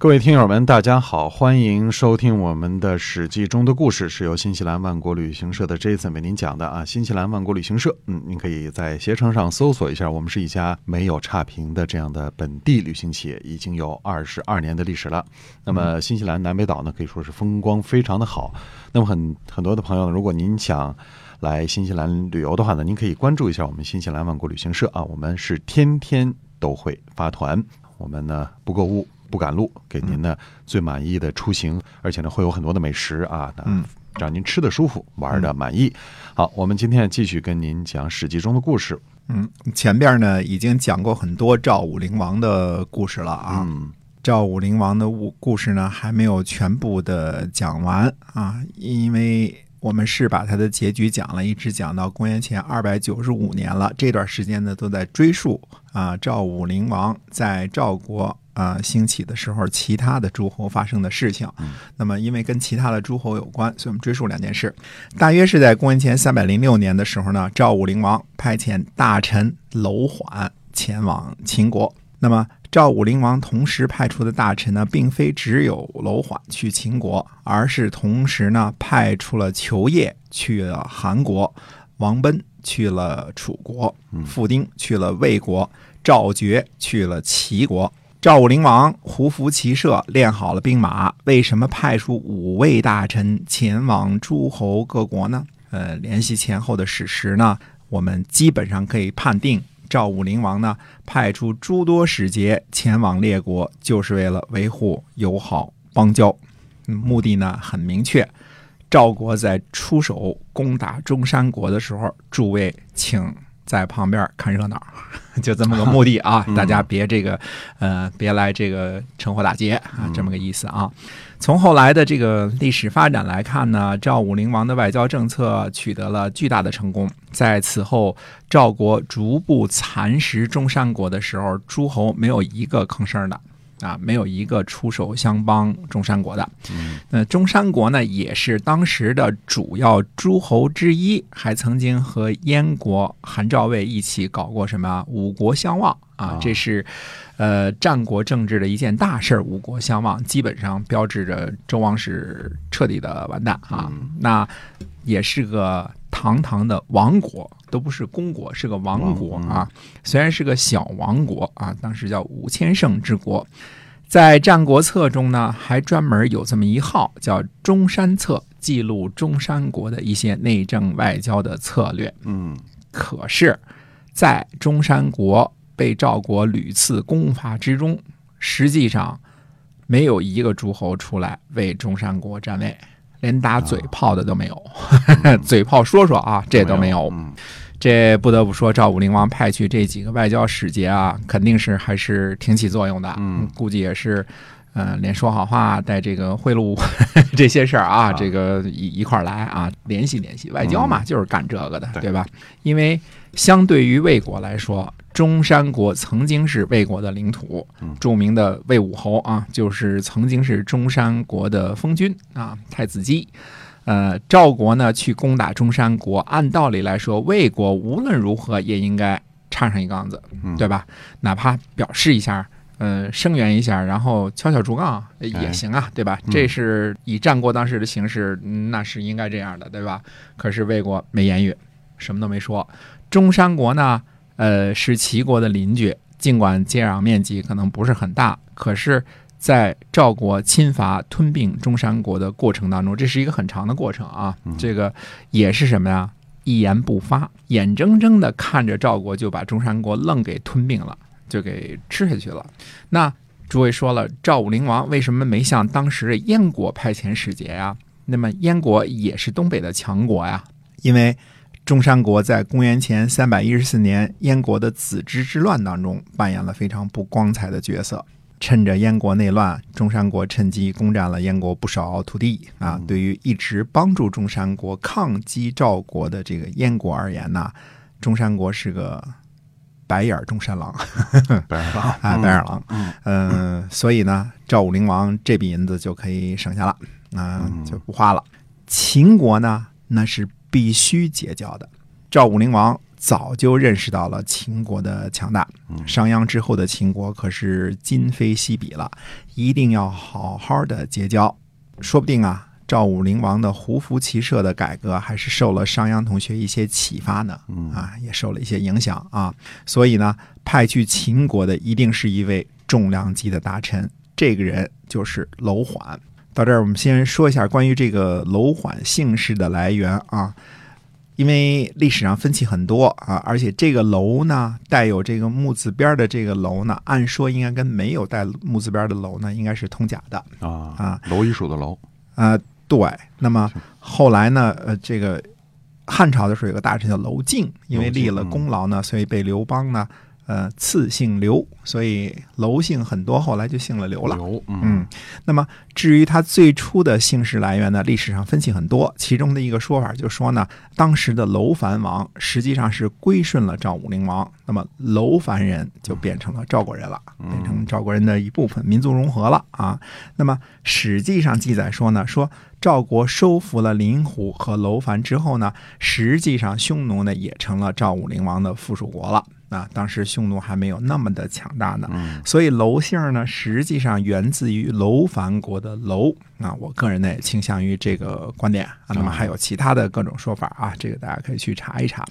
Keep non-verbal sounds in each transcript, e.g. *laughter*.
各位听友们，大家好，欢迎收听我们的《史记》中的故事，是由新西兰万国旅行社的 Jason 为您讲的啊。新西兰万国旅行社，嗯，您可以在携程上搜索一下，我们是一家没有差评的这样的本地旅行企业，已经有二十二年的历史了。那么，新西兰南北岛呢，可以说是风光非常的好。那么，很很多的朋友呢，如果您想来新西兰旅游的话呢，您可以关注一下我们新西兰万国旅行社啊，我们是天天都会发团，我们呢不购物。不赶路，给您呢最满意的出行，而且呢会有很多的美食啊，嗯，让您吃的舒服，玩的满意。好，我们今天继续跟您讲《史记》中的故事。嗯，前边呢已经讲过很多赵武灵王的故事了啊。嗯，赵武灵王的故故事呢还没有全部的讲完啊，因为我们是把他的结局讲了，一直讲到公元前二百九十五年了。这段时间呢都在追溯啊，赵武灵王在赵国。啊，兴起的时候，其他的诸侯发生的事情。那么，因为跟其他的诸侯有关，所以我们追溯两件事。大约是在公元前三百零六年的时候呢，赵武灵王派遣大臣楼缓前往秦国。那么，赵武灵王同时派出的大臣呢，并非只有楼缓去秦国，而是同时呢派出了裘业去了韩国，王贲去了楚国，傅丁去了魏国，赵觉去了齐国。赵武灵王胡服骑射，练好了兵马，为什么派出五位大臣前往诸侯各国呢？呃，联系前后的史实呢，我们基本上可以判定，赵武灵王呢派出诸多使节前往列国，就是为了维护友好邦交，目的呢很明确。赵国在出手攻打中山国的时候，诸位请。在旁边看热闹，*laughs* 就这么个目的啊！大家别这个，呃，别来这个趁火打劫啊，这么个意思啊。从后来的这个历史发展来看呢，赵武灵王的外交政策取得了巨大的成功。在此后，赵国逐步蚕食中山国的时候，诸侯没有一个吭声的。啊，没有一个出手相帮中山国的。那中山国呢，也是当时的主要诸侯之一，还曾经和燕国、韩赵魏一起搞过什么五国相望啊？这是呃战国政治的一件大事儿。五国相望基本上标志着周王室彻底的完蛋啊。那也是个堂堂的王国。都不是公国，是个王国啊！虽然是个小王国啊，当时叫五千乘之国。在《战国策》中呢，还专门有这么一号，叫《中山策》，记录中山国的一些内政外交的策略。嗯，可是，在中山国被赵国屡次攻伐之中，实际上没有一个诸侯出来为中山国站位。连打嘴炮的都没有，*laughs* 嘴炮说说啊，这都没有。这不得不说，赵武灵王派去这几个外交使节啊，肯定是还是挺起作用的。嗯，估计也是，嗯，连说好话带这个贿赂 *laughs* 这些事儿啊，这个一一块儿来啊，联系联系，外交嘛，就是干这个的，对吧？因为相对于魏国来说。中山国曾经是魏国的领土，著名的魏武侯啊，就是曾经是中山国的封君啊，太子姬。呃，赵国呢去攻打中山国，按道理来说，魏国无论如何也应该插上一杠子，对吧？哪怕表示一下，呃，声援一下，然后敲敲竹杠也行啊，对吧？这是以战国当时的形势，那是应该这样的，对吧？可是魏国没言语，什么都没说。中山国呢？呃，是齐国的邻居，尽管接壤面积可能不是很大，可是，在赵国侵伐吞并中山国的过程当中，这是一个很长的过程啊。这个也是什么呀？一言不发，眼睁睁的看着赵国就把中山国愣给吞并了，就给吃下去了。那诸位说了，赵武灵王为什么没向当时的燕国派遣使节呀？那么燕国也是东北的强国呀，因为。中山国在公元前三百一十四年燕国的子之之乱当中扮演了非常不光彩的角色。趁着燕国内乱，中山国趁机攻占了燕国不少土地啊。对于一直帮助中山国抗击赵国的这个燕国而言呢，中山国是个白眼中山狼 *laughs* 白眼狼 *laughs* 啊，白眼狼。嗯嗯，所以呢，赵武灵王这笔银子就可以省下了，啊、嗯就不花了。秦国呢，那是必须结交的。赵武灵王早就认识到了秦国的强大，嗯商鞅之后的秦国可是今非昔比了，一定要好好的结交。说不定啊，赵武灵王的胡服骑射的改革还是受了商鞅同学一些启发呢，嗯啊，也受了一些影响啊。所以呢，派去秦国的一定是一位重量级的大臣，这个人就是楼缓。到这儿，我们先说一下关于这个楼缓姓氏的来源啊。因为历史上分歧很多啊，而且这个楼呢带有这个木字边的这个楼呢，按说应该跟没有带木字边的楼呢应该是通假的啊啊，楼一属的楼，啊、对，那么后来呢，呃，这个汉朝的时候有个大臣叫楼敬，因为立了功劳呢，所以被刘邦呢，呃，次姓刘，所以娄姓很多后来就姓了刘了。刘，嗯，那么至于他最初的姓氏来源呢，历史上分析很多。其中的一个说法就说呢，当时的楼烦王实际上是归顺了赵武灵王，那么楼烦人就变成了赵国人了，变成赵国人的一部分，民族融合了啊。那么史记上记载说呢，说赵国收服了林虎和楼烦之后呢，实际上匈奴呢也成了赵武灵王的附属国了。啊，当时匈奴还没有那么的强大呢，嗯所以楼姓呢，实际上源自于楼烦国的楼。啊，我个人呢也倾向于这个观点啊。那么还有其他的各种说法啊，这个大家可以去查一查。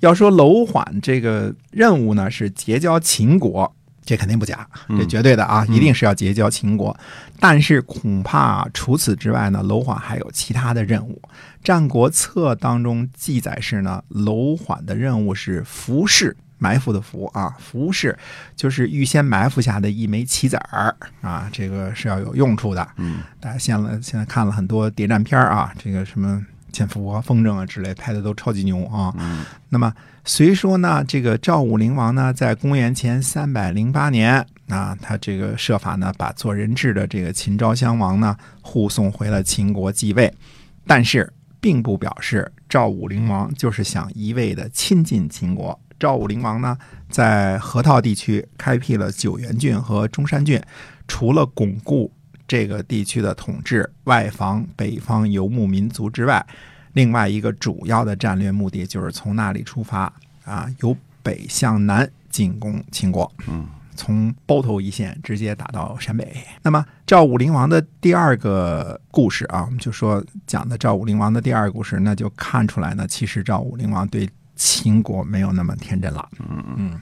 要说楼缓这个任务呢是结交秦国，这肯定不假，这绝对的啊，一定是要结交秦国。但是恐怕除此之外呢，楼缓还有其他的任务。《战国策》当中记载是呢，楼缓的任务是服侍。埋伏的伏啊，伏是就是预先埋伏下的一枚棋子儿啊，这个是要有用处的。嗯，大家现了现在看了很多谍战片啊，这个什么潜伏啊、风筝啊之类拍的都超级牛啊。嗯那么虽说呢，这个赵武灵王呢，在公元前三百零八年啊，他这个设法呢，把做人质的这个秦昭襄王呢护送回了秦国继位，但是并不表示赵武灵王就是想一味的亲近秦国。赵武灵王呢，在河套地区开辟了九原郡和中山郡，除了巩固这个地区的统治，外防北方游牧民族之外，另外一个主要的战略目的就是从那里出发啊，由北向南进攻秦国。嗯，从包头一线直接打到陕北。那么赵武灵王的第二个故事啊，我们就说讲的赵武灵王的第二个故事，那就看出来呢，其实赵武灵王对秦国没有那么天真了。嗯嗯，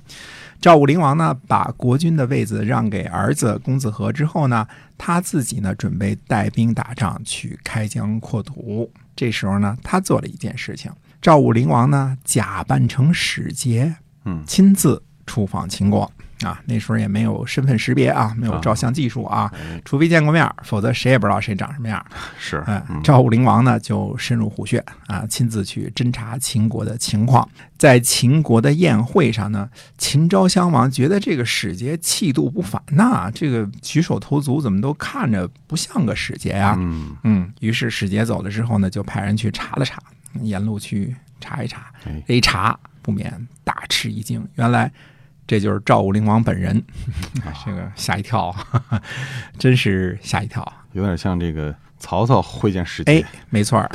赵武灵王呢，把国君的位子让给儿子公子和之后呢，他自己呢准备带兵打仗去开疆扩土。这时候呢，他做了一件事情，赵武灵王呢假扮成使节，嗯亲自出访秦国啊。那时候也没有身份识别啊，没有照相技术啊，哎除非见过面，否则谁也不知道谁长什么样。是，哎嗯，赵武灵王呢就深入虎穴啊，亲自去侦查秦国的情况。在秦国的宴会上呢，秦昭襄王觉得这个使节气度不凡呐，这个举手投足怎么都看着不像个使节呀、嗯嗯，于是使节走了之后呢，就派人去查了查，沿路去查一查。哎这一查，不免大吃一惊，原来这就是赵武灵王本人。*laughs* 这个吓一跳，真是吓一跳。有点像这个曹操会见使哎，，没错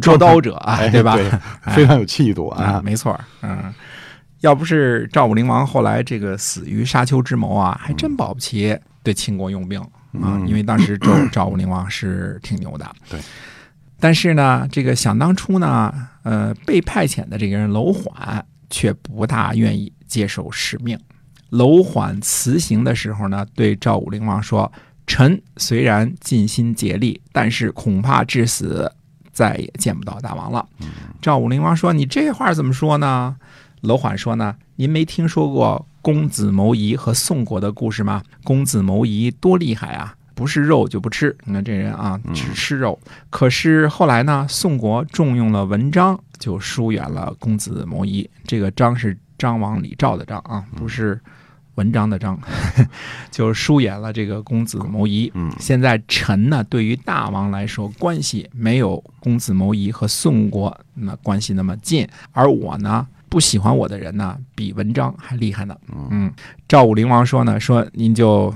捉刀者啊，哎对吧？*laughs* 非常有气度啊，啊，没错儿，嗯。要不是赵武灵王后来这个死于沙丘之谋啊，还真保不齐对秦国用兵啊，嗯因为当时赵 *laughs* 赵武灵王是挺牛的。对。但是呢，这个想当初呢，呃，被派遣的这个人楼缓却不大愿意接受使命。楼缓辞行的时候呢，对赵武灵王说：“臣虽然尽心竭力，但是恐怕至死再也见不到大王了。”赵武灵王说：“你这话怎么说呢？”楼缓说呢：“您没听说过公子谋仪和宋国的故事吗？公子谋仪多厉害啊！不是肉就不吃。你看这人啊，只吃肉。可是后来呢，宋国重用了文章，就疏远了公子牟仪。这个章是张王李赵的张啊，不是文章的章，*laughs* 就是疏远了这个公子牟仪。嗯现在臣呢，对于大王来说，关系没有公子牟仪和宋国那关系那么近，而我呢，不喜欢我的人呢，比文章还厉害呢。嗯，赵武灵王说呢，说您就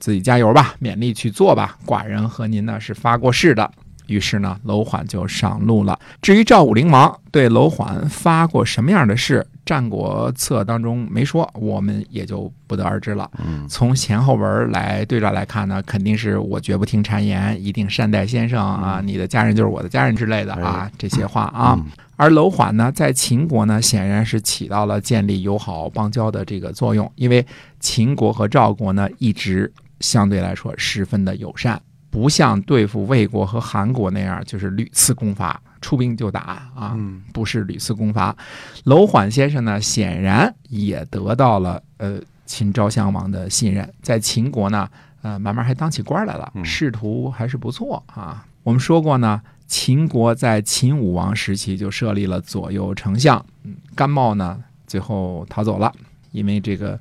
自己加油吧，勉力去做吧。寡人和您呢是发过誓的。于是呢，楼缓就上路了。至于赵武灵王对楼缓发过什么样的誓，《战国策》当中没说，我们也就不得而知了。嗯从前后文来对照来看呢，肯定是我绝不听谗言，一定善待先生啊，你的家人就是我的家人之类的啊，这些话啊。嗯而楼缓呢，在秦国呢，显然是起到了建立友好邦交的这个作用，因为秦国和赵国呢，一直相对来说十分的友善，不像对付魏国和韩国那样，就是屡次攻伐，出兵就打啊，嗯不是屡次攻伐。楼缓先生呢，显然也得到了呃秦昭襄王的信任，在秦国呢，呃，慢慢还当起官来了，嗯仕途还是不错啊。我们说过呢，秦国在秦武王时期就设立了左右丞相，嗯，甘茂呢最后逃走了，因为这个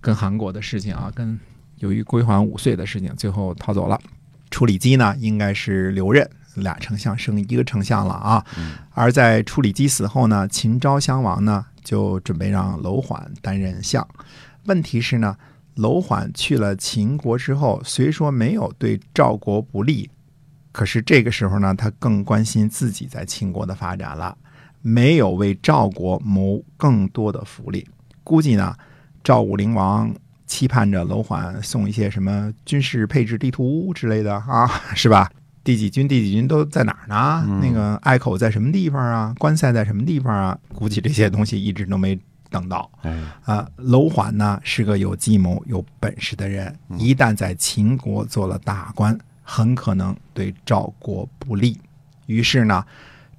跟韩国的事情啊，跟由于归还五岁的事情，最后逃走了。处理机呢，应该是留任，俩丞相剩一个丞相了啊。嗯而在处理机死后呢，秦昭襄王呢就准备让楼缓担任相。问题是呢，楼缓去了秦国之后，虽说没有对赵国不利，可是这个时候呢，他更关心自己在秦国的发展了，没有为赵国谋更多的福利。估计呢，赵武灵王期盼着楼缓送一些什么军事配置地图之类的啊，*laughs* 是吧？第几军、第几军都在哪儿呢？嗯那个隘口在什么地方啊？关塞在什么地方啊？估计这些东西一直都没等到。哎，啊，楼缓呢是个有计谋、有本事的人，一旦在秦国做了大官，很可能对赵国不利。于是呢，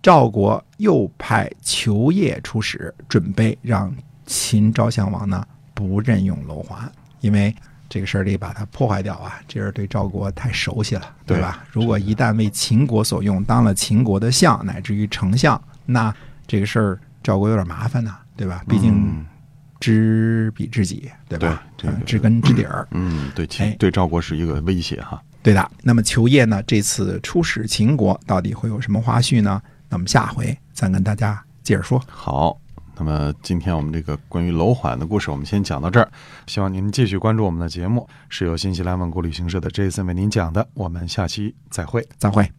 赵国又派求业出使，准备让秦昭襄王呢不任用楼缓，因为这个事儿得把它破坏掉啊，这人对赵国太熟悉了，对吧？如果一旦为秦国所用，当了秦国的相，乃至于丞相，那这个事儿赵国有点麻烦呢，对吧？毕竟嗯知彼知己，对吧？对这个嗯知根知底儿，嗯，对秦哎对赵国是一个威胁哈。对的。那么求业呢，这次出使秦国到底会有什么花絮呢？那么下回再跟大家接着说。好，那么今天我们这个关于楼缓的故事，我们先讲到这儿。希望您继续关注我们的节目，是由新西兰万国旅行社的 Jason 为您讲的。我们下期再会。再会。